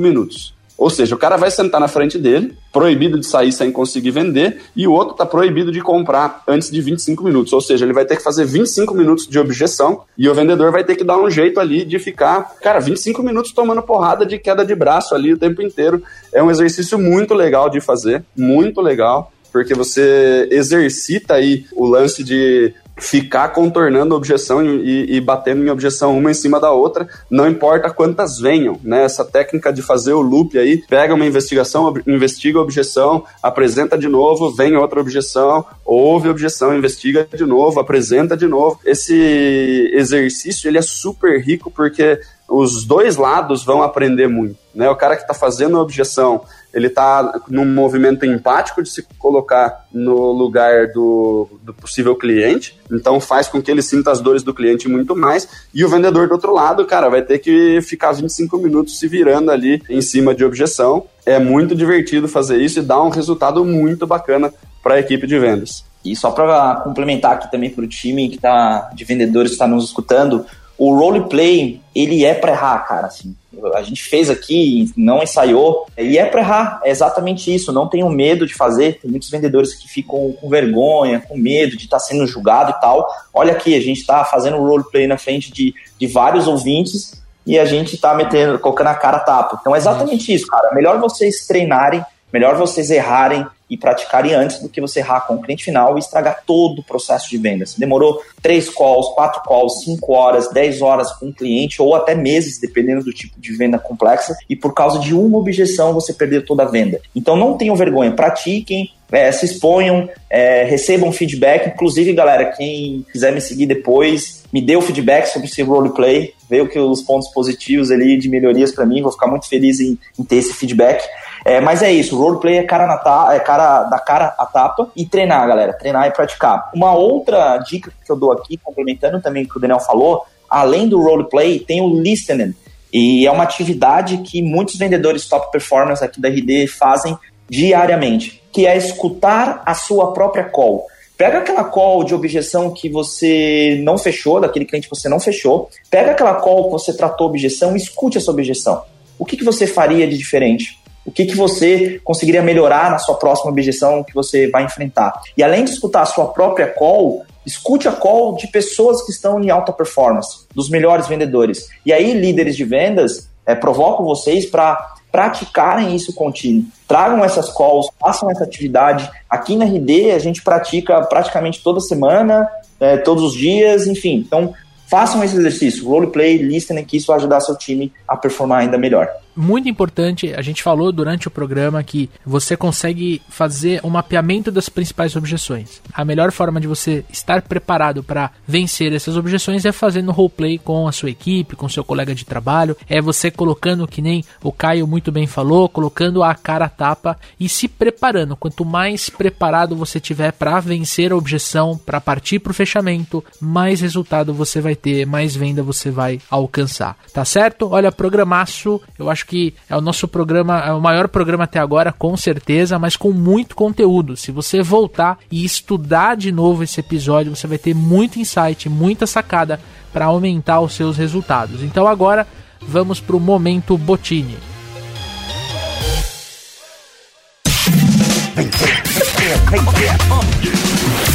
minutos. Ou seja, o cara vai sentar na frente dele, proibido de sair sem conseguir vender, e o outro está proibido de comprar antes de 25 minutos. Ou seja, ele vai ter que fazer 25 minutos de objeção e o vendedor vai ter que dar um jeito ali de ficar, cara, 25 minutos tomando porrada de queda de braço ali o tempo inteiro. É um exercício muito legal de fazer, muito legal porque você exercita aí o lance de ficar contornando objeção e, e, batendo em objeção uma em cima da outra, não importa quantas venham, né? Essa técnica de fazer o loop aí, pega uma investigação, investiga a objeção, apresenta de novo, vem outra objeção, ouve a objeção, investiga de novo, apresenta de novo. Esse exercício, ele é super rico porque os dois lados vão aprender muito, né? O cara que está fazendo a objeção ele está num movimento empático de se colocar no lugar do, do, possível cliente, então faz com que ele sinta as dores do cliente muito mais, e o vendedor do outro lado, cara, vai ter que ficar 25 minutos se virando ali em cima de objeção. É muito divertido fazer isso e dá um resultado muito bacana para a equipe de vendas.
E só para complementar aqui também para o time que tá de vendedores que está nos escutando, o roleplay, ele é para errar, cara, assim. A gente fez aqui, não ensaiou, e é para errar, é exatamente isso, não tenham medo de fazer, tem muitos vendedores que ficam com vergonha, com medo de estar tá sendo julgado e tal, olha aqui, a gente está fazendo um roleplay na frente de, de vários ouvintes, e a gente está metendo, colocando a cara a tapa. Então é exatamente isso, cara, melhor vocês treinarem, melhor vocês errarem, e praticarem antes do que você errar com o cliente final e estragar todo o processo de vendas. Demorou três calls, quatro calls, cinco horas, dez horas com o cliente ou até meses, dependendo do tipo de venda complexa, e por causa de uma objeção você perdeu toda a venda. Então não tenham vergonha, pratiquem, é, se exponham, é, recebam feedback. Inclusive, galera, quem quiser me seguir depois, me dê o feedback sobre esse roleplay, que os pontos positivos ali de melhorias para mim. Vou ficar muito feliz em, em ter esse feedback. É, mas é isso, roleplay é cara, na ta, é cara da cara a tapa e treinar, galera. Treinar e praticar. Uma outra dica que eu dou aqui, complementando também o que o Daniel falou, além do roleplay, tem o listening. E é uma atividade que muitos vendedores top performance aqui da RD fazem diariamente que é escutar a sua própria call. Pega aquela call de objeção que você não fechou, daquele cliente que você não fechou, pega aquela call que você tratou objeção e escute essa objeção. O que, que você faria de diferente? O que, que você conseguiria melhorar na sua próxima objeção que você vai enfrentar? E além de escutar a sua própria call, escute a call de pessoas que estão em alta performance, dos melhores vendedores. E aí, líderes de vendas, é, provoco vocês para praticarem isso contínuo. Tragam essas calls, façam essa atividade. Aqui na RD a gente pratica praticamente toda semana, é, todos os dias, enfim. Então, façam esse exercício, roleplay, listening, que isso vai ajudar seu time a performar ainda melhor
muito importante, a gente falou durante o programa que você consegue fazer um mapeamento das principais objeções. A melhor forma de você estar preparado para vencer essas objeções é fazendo roleplay com a sua equipe, com seu colega de trabalho, é você colocando, que nem o Caio muito bem falou, colocando a cara a tapa e se preparando. Quanto mais preparado você tiver para vencer a objeção, para partir para o fechamento, mais resultado você vai ter, mais venda você vai alcançar. Tá certo? Olha, programaço, eu acho acho que é o nosso programa, é o maior programa até agora, com certeza, mas com muito conteúdo. Se você voltar e estudar de novo esse episódio, você vai ter muito insight, muita sacada para aumentar os seus resultados. Então agora vamos para o momento Botini.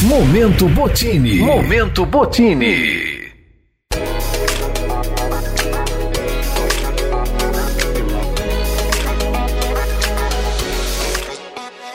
Momento Botini. Momento Botini.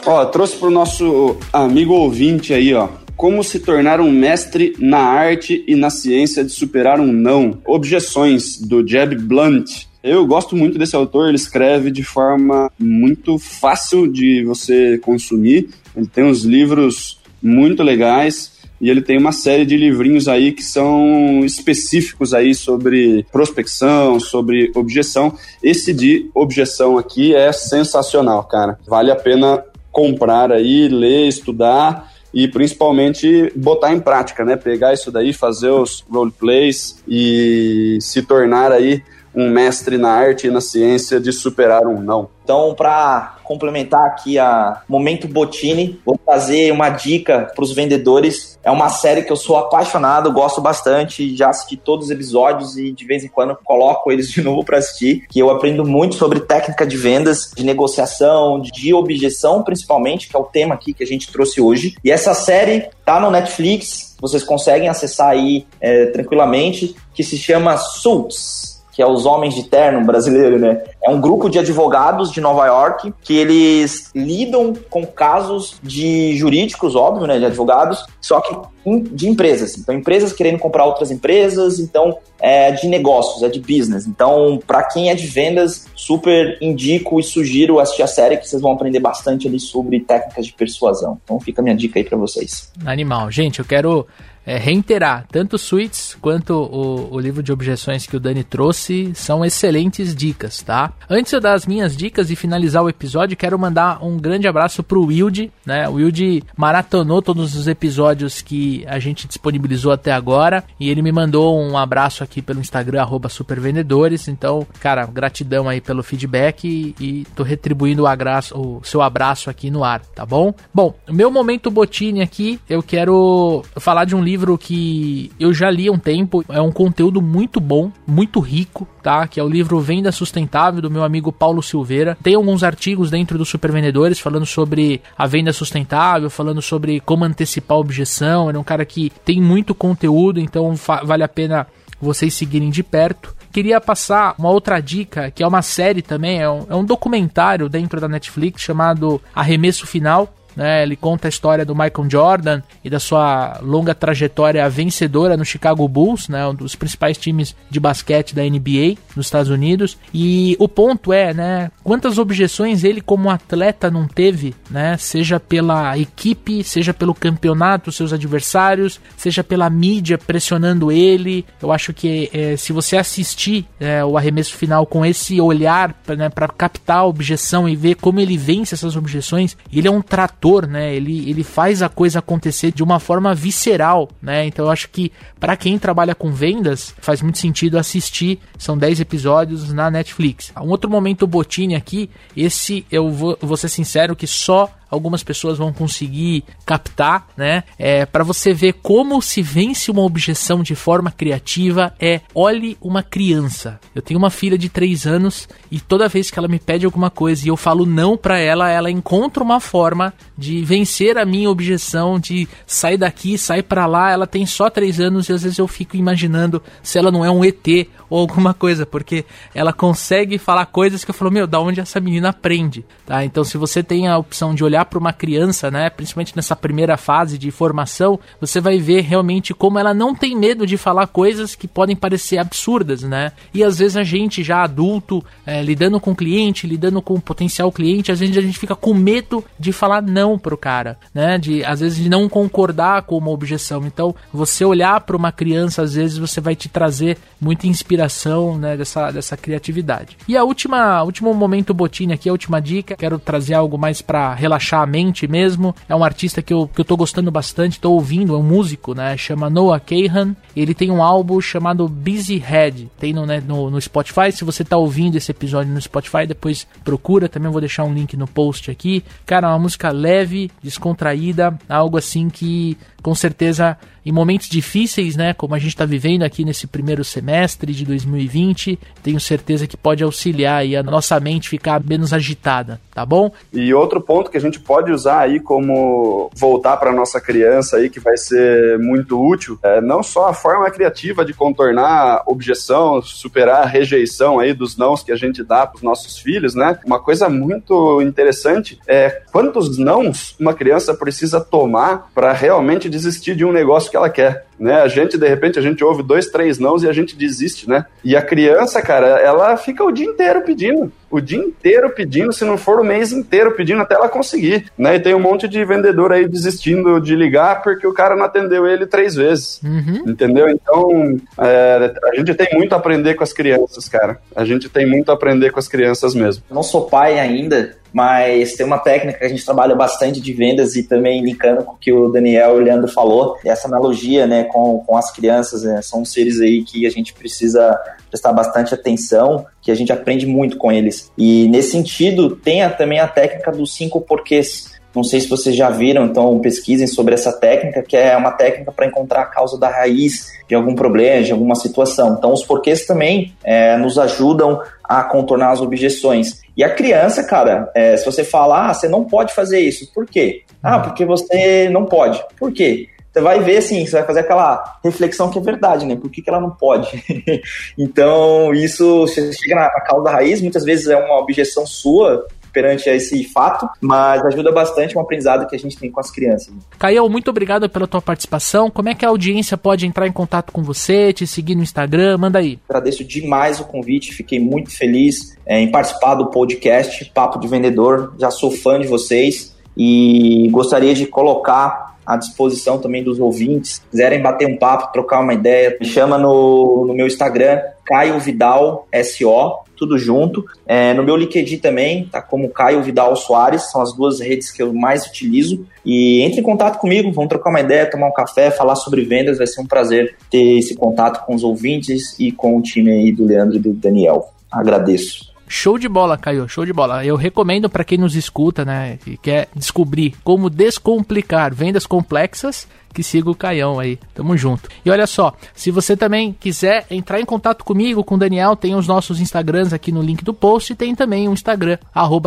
Ó, trouxe para o nosso amigo ouvinte aí, ó. Como se tornar um mestre na arte e na ciência de superar um não. Objeções, do Jeb Blunt. Eu gosto muito desse autor, ele escreve de forma muito fácil de você consumir. Ele tem uns livros muito legais e ele tem uma série de livrinhos aí que são específicos aí sobre prospecção, sobre objeção. Esse de objeção aqui é sensacional, cara. Vale a pena comprar aí, ler, estudar e principalmente botar em prática, né? Pegar isso daí, fazer os roleplays e se tornar aí um mestre na arte e na ciência de superar um não.
Então, para complementar aqui a Momento Botini, vou fazer uma dica para os vendedores. É uma série que eu sou apaixonado, gosto bastante, já assisti todos os episódios e de vez em quando coloco eles de novo para assistir, que eu aprendo muito sobre técnica de vendas, de negociação, de objeção, principalmente, que é o tema aqui que a gente trouxe hoje. E essa série tá no Netflix, vocês conseguem acessar aí é, tranquilamente, que se chama Suits que é os Homens de Terno brasileiro, né? É um grupo de advogados de Nova York que eles lidam com casos de jurídicos, óbvio, né? De advogados, só que de empresas. Então, empresas querendo comprar outras empresas, então é de negócios, é de business. Então, para quem é de vendas, super indico e sugiro assistir a série que vocês vão aprender bastante ali sobre técnicas de persuasão. Então, fica a minha dica aí para vocês.
Animal. Gente, eu quero é, reiterar, tanto Suites quanto o, o, livro de objeções que o Dani trouxe são excelentes dicas, tá? Antes eu dar as minhas dicas e finalizar o episódio, quero mandar um grande abraço pro Wilde, né? O Wilde maratonou todos os episódios que a gente disponibilizou até agora e ele me mandou um abraço aqui pelo Instagram, supervendedores. Então, cara, gratidão aí pelo feedback e, e tô retribuindo o, abraço, o seu abraço aqui no ar, tá bom? Bom, meu momento Botini aqui, eu quero falar de um livro que eu já li há um tempo, é um conteúdo muito bom, muito rico, tá? Que é o livro Venda Sustentável do meu amigo Paulo Silveira. Tem alguns artigos dentro do Super Vendedores falando sobre a venda sustentável, falando sobre como antecipar a objeção. Ele é um cara que tem muito conteúdo, então vale a pena vocês seguirem de perto queria passar uma outra dica, que é uma série também, é um, é um, documentário dentro da Netflix chamado Arremesso Final. Né? Ele conta a história do Michael Jordan e da sua longa trajetória vencedora no Chicago Bulls, né? Um dos principais times de basquete da NBA nos Estados Unidos. E o ponto é, né? Quantas objeções ele como atleta não teve, né? Seja pela equipe, seja pelo campeonato, seus adversários, seja pela mídia pressionando ele. Eu acho que é, se você assistir é, o arremesso final com esse olhar né, para captar a objeção e ver como ele vence essas objeções, ele é um trator, né? Ele, ele faz a coisa acontecer de uma forma visceral, né? Então eu acho que para quem trabalha com vendas, faz muito sentido assistir. São 10 episódios na Netflix. Um outro momento Botini aqui, esse eu vou, vou ser sincero que só algumas pessoas vão conseguir captar, né? É, para você ver como se vence uma objeção de forma criativa é olhe uma criança. Eu tenho uma filha de 3 anos e toda vez que ela me pede alguma coisa e eu falo não para ela, ela encontra uma forma de vencer a minha objeção de sair daqui, sair para lá. Ela tem só 3 anos e às vezes eu fico imaginando se ela não é um ET ou alguma coisa, porque ela consegue falar coisas que eu falo, meu, da onde essa menina aprende, tá? Então se você tem a opção de olhar olhar para uma criança, né, principalmente nessa primeira fase de formação, você vai ver realmente como ela não tem medo de falar coisas que podem parecer absurdas, né? E às vezes a gente já adulto, é, lidando com o cliente, lidando com o potencial cliente, às vezes a gente fica com medo de falar não pro cara, né? De às vezes de não concordar com uma objeção. Então, você olhar para uma criança, às vezes você vai te trazer muita inspiração, né, dessa, dessa criatividade. E a última, último momento botine aqui, a última dica, quero trazer algo mais para relaxar a mente mesmo. É um artista que eu, que eu tô gostando bastante, tô ouvindo, é um músico, né? Chama Noah Kahan. Ele tem um álbum chamado Busy Head. Tem no, né, no, no Spotify. Se você tá ouvindo esse episódio no Spotify, depois procura. Também vou deixar um link no post aqui. Cara, é uma música leve, descontraída, algo assim que com certeza em momentos difíceis, né, como a gente está vivendo aqui nesse primeiro semestre de 2020, tenho certeza que pode auxiliar aí a nossa mente ficar menos agitada, tá bom?
E outro ponto que a gente pode usar aí como voltar para nossa criança aí que vai ser muito útil, é não só a forma criativa de contornar objeção, superar a rejeição aí dos nãos que a gente dá para os nossos filhos, né? Uma coisa muito interessante é quantos nãos uma criança precisa tomar para realmente desistir de um negócio que ela quer, né? A gente, de repente, a gente ouve dois, três nãos e a gente desiste, né? E a criança, cara, ela fica o dia inteiro pedindo. O dia inteiro pedindo, se não for o mês inteiro pedindo até ela conseguir, né? E tem um monte de vendedor aí desistindo de ligar porque o cara não atendeu ele três vezes, uhum. entendeu? Então, é, a gente tem muito a aprender com as crianças, cara. A gente tem muito a aprender com as crianças mesmo.
Eu não sou pai ainda, mas tem uma técnica que a gente trabalha bastante de vendas e também linkando com o que o Daniel e o Leandro falou, essa analogia né, com, com as crianças, né, são seres aí que a gente precisa prestar bastante atenção, que a gente aprende muito com eles. E nesse sentido, tem a, também a técnica dos cinco porquês. Não sei se vocês já viram, então pesquisem sobre essa técnica, que é uma técnica para encontrar a causa da raiz de algum problema, de alguma situação. Então, os porquês também é, nos ajudam a contornar as objeções. E a criança, cara, é, se você falar, ah, você não pode fazer isso, por quê? Ah, porque você não pode. Por quê? Você vai ver, assim, você vai fazer aquela reflexão que é verdade, né? Por que, que ela não pode? então, isso, você chega na, na causa da raiz, muitas vezes é uma objeção sua, perante esse fato, mas ajuda bastante um aprendizado que a gente tem com as crianças.
Caio, muito obrigado pela tua participação. Como é que a audiência pode entrar em contato com você, te seguir no Instagram? Manda aí.
Agradeço demais o convite, fiquei muito feliz é, em participar do podcast Papo de Vendedor. Já sou fã de vocês e gostaria de colocar à disposição também dos ouvintes. Se quiserem bater um papo, trocar uma ideia, me chama no, no meu Instagram, Caio Vidal SO, tudo junto. É, no meu LinkedIn também, tá como Caio Vidal Soares, são as duas redes que eu mais utilizo. E entre em contato comigo, vamos trocar uma ideia, tomar um café, falar sobre vendas, vai ser um prazer ter esse contato com os ouvintes e com o time aí do Leandro e do Daniel. Agradeço.
Show de bola, Caio, show de bola. Eu recomendo para quem nos escuta, né, e quer descobrir como descomplicar vendas complexas, que siga o Caião aí. Tamo junto. E olha só, se você também quiser entrar em contato comigo, com o Daniel, tem os nossos Instagrams aqui no link do post e tem também o Instagram,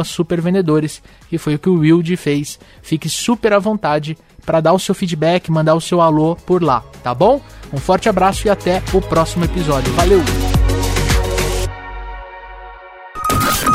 supervendedores, que foi o que o Wilde fez. Fique super à vontade para dar o seu feedback, mandar o seu alô por lá, tá bom? Um forte abraço e até o próximo episódio. Valeu!